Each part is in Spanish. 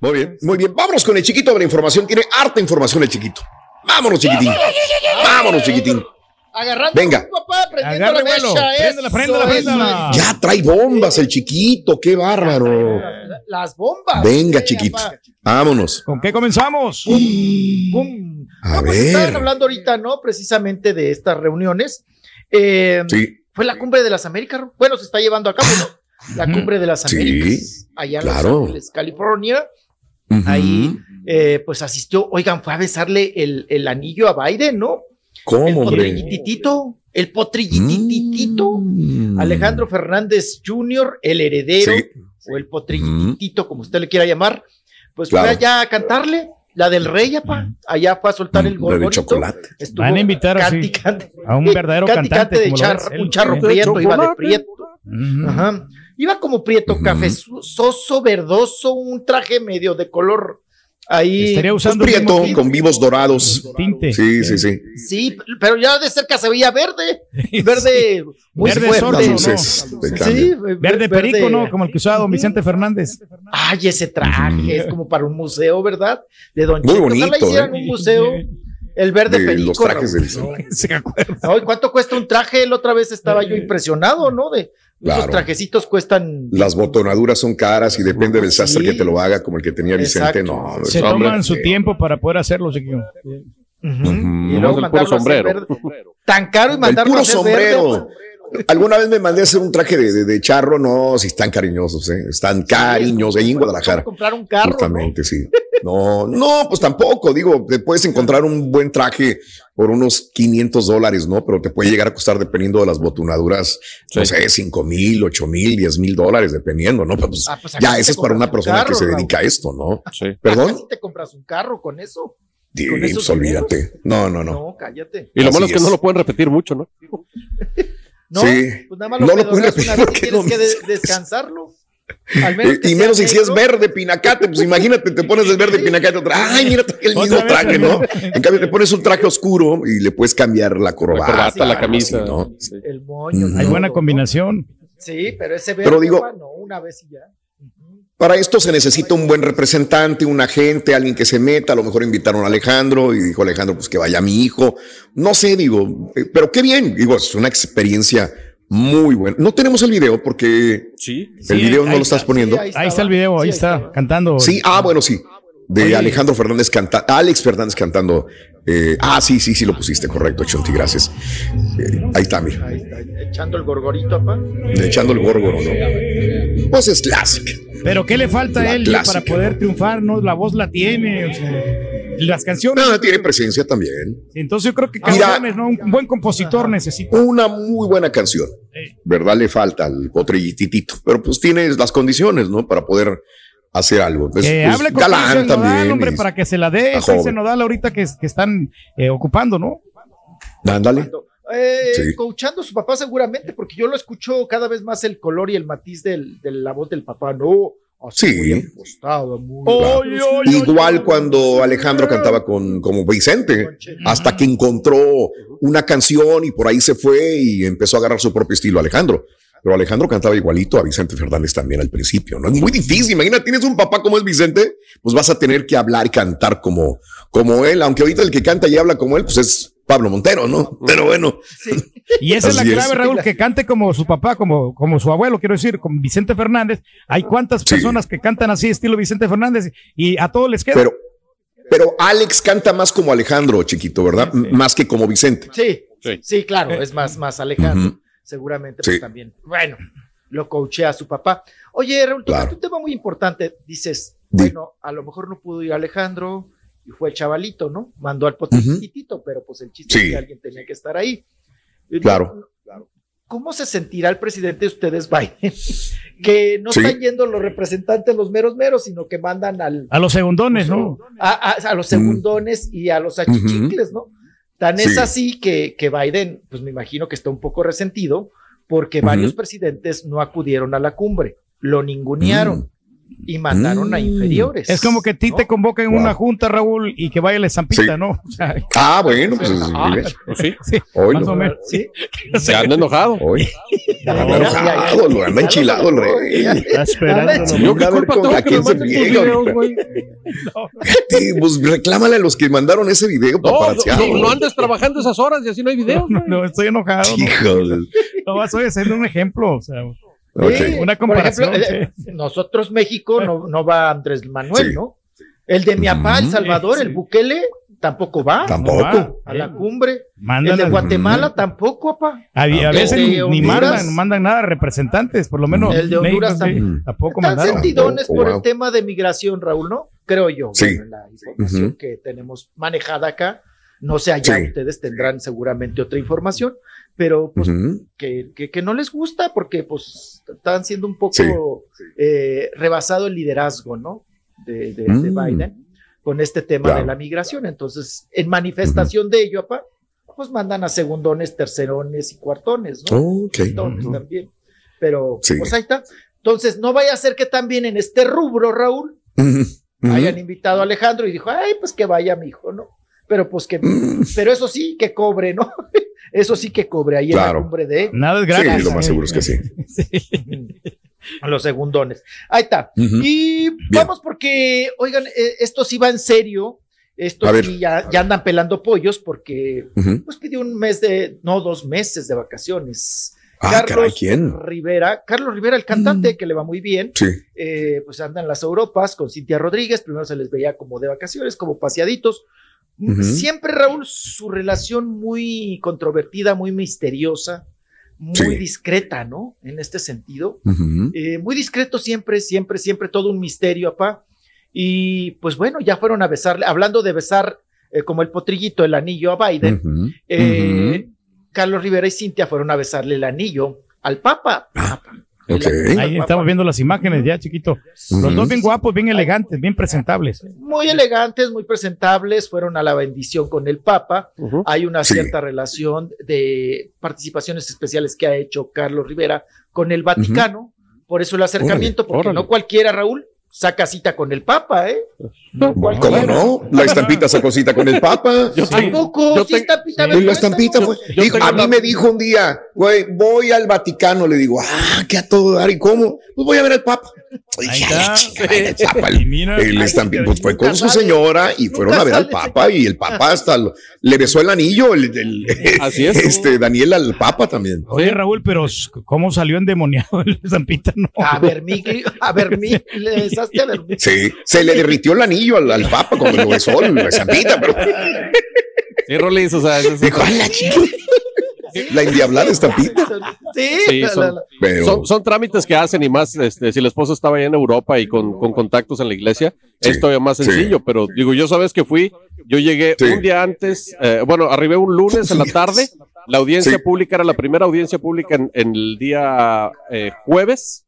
Muy bien, muy bien. Vámonos con el chiquito de la información. Tiene harta información el chiquito. Vámonos, chiquitín. Vámonos, chiquitín. Agarrando Venga. a papá, prendiendo Agarre. Préndela, préndela, préndela. Ya trae bombas el chiquito. Qué bárbaro. la- Las bombas. Venga, chiquito. papá. Vámonos. ¿Con qué comenzamos? Pum. A No, pues estaban ver. hablando ahorita, ¿no? Precisamente de estas reuniones. Eh, Sí, Fue la cumbre de las Américas. Bueno, se está llevando a cabo, ¿no? La cumbre de las Sí, Américas. Allá en claro. Los Ángeles, California. Ahí, eh, pues asistió. Oigan, fue a besarle el, el anillo a Biden, ¿no? el ¿Cómo, hombre? potrillititito. El potrillititito. Mm. Alejandro Fernández Jr., el heredero, Sí. o el potrillitito, como usted le quiera llamar, pues Claro. fue allá a cantarle la del rey, apa. Allá fue a soltar el gol. de chocolate. Van a invitar así a un verdadero cantante, de char- él. un charro prieto, iba de prieto. Ajá. Iba como prieto, Ujú. cafezoso, verdoso, un traje medio de color ahí. Estaría Pues usando prieto, con vivos dorados. tinte. Sí, sí, sí. Sí, pero ya de cerca se veía verde. Verde muy Verde fuerte. sordo, Las ¿no? luces Sí, Verde perico, verde. ¿no? Como el que usaba don Vicente Fernández. Ay, ese traje es como para un museo, ¿verdad? De Don Muy Cheto. bonito, Ojalá hicieran ¿eh? un museo. El verde De perico. los trajes Raúl. de ¿Se acuerda? Ay, ¿Cuánto cuesta un traje? La otra vez estaba yo impresionado, ¿no? De esos Claro. trajecitos cuestan. Las botonaduras son caras y depende del sastre Sí. que te lo haga, como el que tenía Vicente. Exacto. No, Se hombre. toman su tiempo para poder hacerlo, chiquillo. Ujú. Ujú. Y luego el puro sombrero. Tan caro y El mandarlo puro a hacer sombrero. verde. Alguna vez me mandé a hacer un traje de, de- de charro. No, si están cariñosos, ¿eh? Están cariñosos ahí en Guadalajara. comprar un carro. Justamente, sí. No, no, pues tampoco. Digo, te puedes encontrar un buen traje por unos 500 dólares, ¿no? Pero te puede llegar a costar, dependiendo de las botonaduras, no Sí. sé, 5 mil, 8 mil, 10 mil dólares, dependiendo, ¿no? Pero, pues, Ah, pues ya, eso es para una un persona carro, que se Raúl. dedica a esto, ¿no? Sí. ¿no? ¿Perdón? Te compras un carro con eso. Esos pues olvídate. No, no, no. No, cállate. Y lo Así malo es que es. no lo pueden repetir mucho, ¿no? No, Sí. pues nada más No lo, lo pueden pedorreas repetir una vez y porque tienes no- que de- descansarlo. Al menos que y menos si, es verde pinacate, pues imagínate, te pones el verde pinacate otra. Ay, mira, el mismo traje, ¿no? En cambio, te pones un traje oscuro y le puedes cambiar la La corbata. la sí, camisa. así, ¿no? El moño. Hay buena ¿no? combinación. Sí, pero ese verde, Pero digo- no, una vez y ya. Para esto se necesita un buen representante, un agente, alguien que se meta. A lo mejor invitaron a Alejandro y dijo Alejandro, pues que vaya mi hijo. No sé, digo, eh, pero qué bien. Digo, es una experiencia muy buena. No tenemos el video porque Sí. el Sí, video no ahí lo estás Sí, poniendo. Ahí está el video, ahí Sí, está, cantando. Sí, ah, bueno, sí. De Oye. Alejandro Fernández canta, Alex Fernández cantando. eh, ah, sí, sí, sí lo pusiste, correcto, Chonti, gracias. Eh, ahí está, mira, Ahí está, echando el gorgorito, papá. echando el górgoro, ¿no? Pues es clásica. Pero ¿qué le falta La a él clásica. para poder triunfar? No, la voz la tiene, o sea, las canciones. Ah, tiene presencia también. Entonces yo creo que Mira. canciones, ¿no? Un buen compositor necesita. Una muy buena canción. ¿verdad? Le falta al potrillititito, pero pues tiene las condiciones, ¿no? Para poder hacer algo. Que pues, hable con galán Cristian Nodal, también. hombre, para que se la dé. Cristian Nodal ahorita que, que están eh, ocupando, ¿no? Ándale. Eh, Sí. Coachando a su papá seguramente, porque yo lo escucho cada vez más el color y el matiz del, de la voz del papá, ¿no? Así Sí. muy impostado, muy- ay, Igual cuando Alejandro cantaba con como Vicente, hasta que encontró una canción y por ahí se fue y empezó a agarrar su propio estilo Alejandro. Pero Alejandro cantaba igualito a Vicente Fernández también al principio, ¿no? Es muy difícil. Imagina, tienes un papá como es Vicente, pues vas a tener que hablar y cantar como, como él, aunque ahorita el que canta y habla como él, pues es Pablo Montero, ¿no? Pero bueno, Y esa es la es. clave, Raúl, que cante como su papá, como, como su abuelo, quiero decir, como Vicente Fernández. Hay cuántas Sí. personas que cantan así, estilo Vicente Fernández, y a todos les queda. pero Pero Alex canta más como Alejandro, chiquito, ¿verdad? Más que como Vicente. Sí, Sí. sí, claro, es más, más Alejandro. Ujú. Seguramente pues, también. Bueno, lo coachea a su papá. Oye, Raúl, Claro. un tema muy importante. Dices, Di. bueno, a lo mejor no pudo ir Alejandro y fue el chavalito, ¿no? Mandó al potitito, pero pues el chiste Sí. es que alguien tenía que estar ahí. Y Claro. no- ¿Cómo se sentirá el presidente de ustedes, Biden? que no Sí. están yendo los representantes, los meros meros, sino que mandan al, A los segundones, ¿no? a, a- a los segundones y a los achichicles, ¿no? Tan es Sí. así que, que Biden, pues me imagino que está un poco resentido porque varios presidentes no acudieron a la cumbre, lo ningunearon Mm. Y mandaron a Mm. inferiores. Es como que a ti ¿no? te convoca en Wow. una junta, Raúl, y que vaya la estampita, Sí. ¿no? O sea, Ah, bueno, pues Ah, Pues sí, sí, Hoy más lo- o menos. Sí. se anda enojado. hoy. Ya, Anda enojado, lo enchilado el rey. Está esperando. Yo qué culpa tengo que güey. Sí, pues reclámale a los que mandaron ese video para No, no, andes trabajando esas horas y así no hay videos. No, estoy enojado. No, Hijo de- no estoy haciendo un ejemplo. O sea, Una por comparación, ejemplo, eh, nosotros México no, no va Andrés Manuel, Sí. ¿no? El de mi papá, El Ujú. Salvador, el Bukele, tampoco va Tampoco. va. a la cumbre. mandan El de Guatemala tampoco, papá. A, a veces ni, mandan, mandan nada representantes, por lo menos. El de Honduras México, sí, también. tampoco Están mandaron. sentidones por wow. el tema de migración, Raúl, ¿no? Creo yo. Sí. Bueno, la información que tenemos manejada acá. No sé, allá Sí. ustedes tendrán seguramente otra información, pero pues que, que, que no les gusta porque pues están siendo un poco Sí. eh, rebasado el liderazgo, ¿no? De, de- de Mm. Biden con este tema Claro. de la migración. Entonces, en manifestación de ello, pues mandan a segundones, tercerones y cuartones, ¿no? También. Pero, Sí. pues ahí está. Entonces, no vaya a ser que también en este rubro, Raúl, hayan invitado a Alejandro y dijo, ay, pues que vaya mi hijo, ¿no? Pero pues que, Mm. pero eso sí, que cobre, ¿no? Eso sí que cobre ahí en Claro. la cumbre de Nada es gratis. Sí, lo más seguro es que sí. los segundones. Ahí está. Y vamos porque, oigan, eh, esto sí va en serio. Esto ver. sí ya, ya andan pelando pollos porque pues pidió un mes de, no, dos meses de vacaciones. Ah, caray, ¿quién? Mm. Rivera, Carlos Rivera, el cantante, que le va muy bien, Sí. eh, pues anda en las Europas con Cintia Rodríguez, primero se les veía como de vacaciones, como paseaditos. Siempre, Raúl, su relación muy controvertida, muy misteriosa, muy Sí. discreta, ¿no? En este sentido. Eh, muy discreto siempre, siempre, siempre, todo un misterio, papá. Y pues bueno, ya fueron a besarle, hablando de besar eh, como el potrillito el anillo a Biden, eh, Carlos Rivera y Cintia fueron a besarle el anillo al Papa. Papa. Ahí estamos viendo las imágenes ya, chiquito. Los dos bien guapos, bien elegantes, bien presentables. Muy elegantes, muy presentables, fueron a la bendición con el Papa. Hay una Sí. cierta relación de participaciones especiales que ha hecho Carlos Rivera con el Vaticano. Por eso el acercamiento, porque órale. no cualquiera, Raúl, saca cita con el Papa, ¿eh? No ¿Cómo no? La estampita sacó cita con el Papa. Yo Tampoco, yo sí te- estampita, Y la vergüenza, estampita ¿no? fue. yo dijo- tengo a mí la- me dijo un día, güey, voy al Vaticano. Le digo, ah, que a todo dar. ¿Y cómo? Pues voy a ver al Papa. Ahí está. el Y mira, el estampita, está. pues fue con su señora y fueron a ver al Papa y el Papa hasta lo- le besó el anillo, el, el- Así es. este Daniel al Papa también. Oye, Raúl, pero ¿cómo salió endemoniado el Zampita? No. A ver, mi, a ver, mi, le besaste a ver. Sí, se le derritió el anillo al, al Papa cuando lo besó, la estampita, pero Sí, Rolis, o sea, "Ay, la chica". La endiablada estampita. Sí, Sí, la- son- la- la- Pero, son, son trámites que hacen y más, este, si el esposo estaba allá en Europa y con, con contactos en la iglesia, Sí, es todavía más sí. sencillo, pero digo, yo sabes que fui, yo llegué Sí. un día antes, eh, bueno, arribé un lunes en la tarde, la audiencia Sí. pública era la primera audiencia pública en, en el día eh, jueves,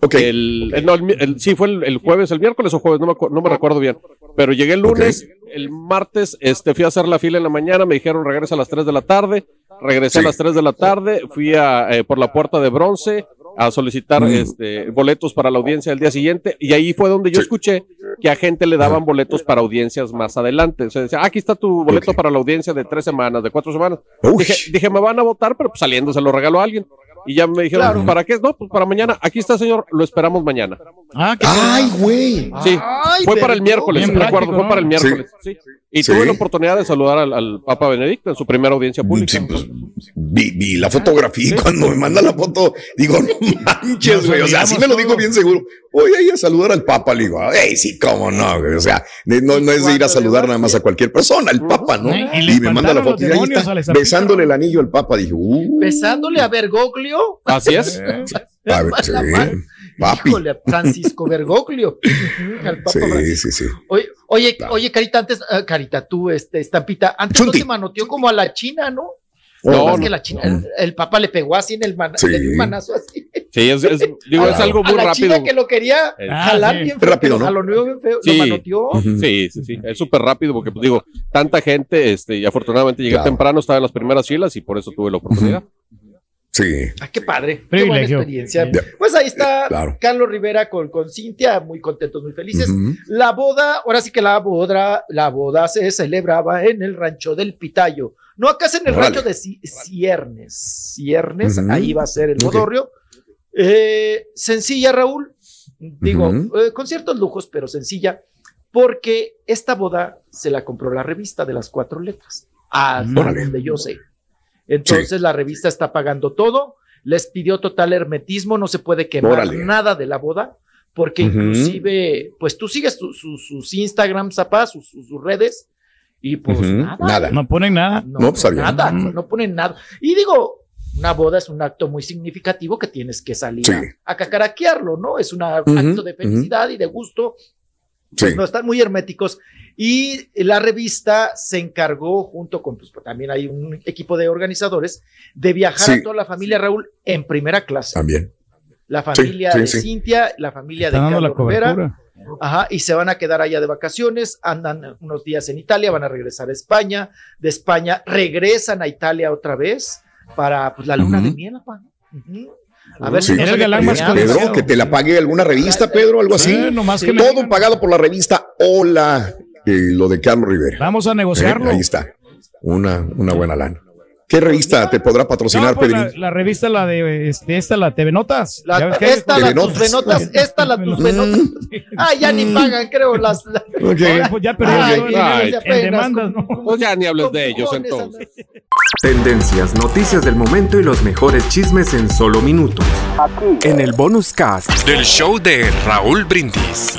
ok. el, el- no, el sí, fue el, el jueves, el miércoles o jueves, no me, no me recuerdo bien. Pero llegué el lunes, el martes, este, fui a hacer la fila en la mañana, me dijeron regresa a las 3 de la tarde, regresé Sí. a las 3 de la tarde, fui a, eh, por la puerta de bronce a solicitar Mm. este, boletos para la audiencia del día siguiente y ahí fue donde yo Sí. escuché que a gente le daban boletos para audiencias más adelante. O sea, decía, "Ah, aquí está tu boleto para la audiencia de tres semanas, de cuatro semanas. Dije, dije, me van a votar, pero pues, saliendo se lo regaló a alguien. Y ya me dijeron, Claro. ¿para qué? No, pues para mañana. Aquí está, señor, lo esperamos mañana. Ah, qué Ay, güey. Sí, Ay, fue para el miércoles, recuerdo, fue para el miércoles. Sí. Y Sí. tuve la oportunidad de saludar al, al Papa Benedicto en su primera audiencia pública. Sí, pues, vi, vi la fotografía y cuando me manda la foto, digo, no manches, güey. O sea, así me lo digo bien seguro. Voy a ir a saludar al Papa. Le digo, hey, sí, cómo no, güey. O sea, no, no es de ir a saludar nada más a cualquier persona, al Papa, ¿no? Y me manda la foto y ahí está, besándole el anillo al Papa. Dije, uh, Besándole a Bergoglio. Así es. a ver, sí, papi. Híjole, a Francisco Bergoglio. Ujú, Al Papa Sí, Francisco. sí, sí. Oye, oye, Claro. oye, Carita, antes, ah, Carita, tú, este, estampita, antes Chunti. no te manoteó como a la China, ¿no? No, es no, que la China, el, el Papa le pegó así en el man, Sí. le dio un manazo así. Sí, es, es- digo, A es algo a muy la rápido. China que lo quería Ah, jalar sí. bien feo, Rápido, que lo ¿no? jaloneo bien feo, Sí. lo manoteó. Sí, sí, sí. Es súper rápido porque, pues digo, tanta gente, este, y afortunadamente llegué Claro. temprano, estaba en las primeras filas y por eso tuve la oportunidad. Sí. Ah, qué padre, qué buena experiencia. Pues ahí está Claro. Carlos Rivera con, con Cintia, muy contentos, muy felices. La boda, ahora sí que la boda, la boda se celebraba en el rancho del Pitayo. No, acá es en el rancho de Ci- Ciernes. Ciernes, ahí va a ser el bodorrio. Eh, sencilla, Raúl. Digo, eh, con ciertos lujos, pero sencilla, porque esta boda se la compró la revista de las cuatro letras, hasta Órale. donde yo sé. Entonces la revista está pagando todo, les pidió total hermetismo, no se puede quemar Órale. nada de la boda, porque inclusive, pues tú sigues tu- su- sus Instagram, zapá, sus, sus- sus redes, y pues nada. Nada. No ponen nada. No, No, pues, nada, no ponen nada. Y digo, una boda es un acto muy significativo que tienes que salir Sí. a, a cacaraquearlo, ¿no? Es un acto de felicidad y de gusto. Sí. Pues no están muy herméticos. Y la revista se encargó, junto con, pues también hay un equipo de organizadores, de viajar Sí. a toda la familia Raúl en primera clase. También. La familia sí, de sí. Cintia, la familia de Carlos Rivera. Ajá, y se van a quedar allá de vacaciones, andan unos días en Italia, van a regresar a España, de España regresan a Italia otra vez para pues, la luna de miel, apa. Ujú. A ver Sí. si no el galán más. Pedro, que te la pague alguna revista, Pedro, algo así. Sí, nomás que Todo pagado por la revista Hola, eh, lo de Carlos Rivera. Vamos a Eh, negociarlo. ahí está. Una, una buena lana. ¿Qué revista te podrá patrocinar, No, pues, la, Pedrín? la revista, la de este, esta, la TV Notas. La- Ya ves que- esta, la tus Telenotas. venotas, esta, la tus Mm. venotas. Ah, ya ni pagan, creo, las. las- Oye, pues ya perdió Ay, el- ay, en apenas, demandas, ¿no? Pues ya ni hables de ellos entonces. Tendencias, noticias del momento y los mejores chismes en solo minutos. En el bonus cast del show de Raúl Brindis.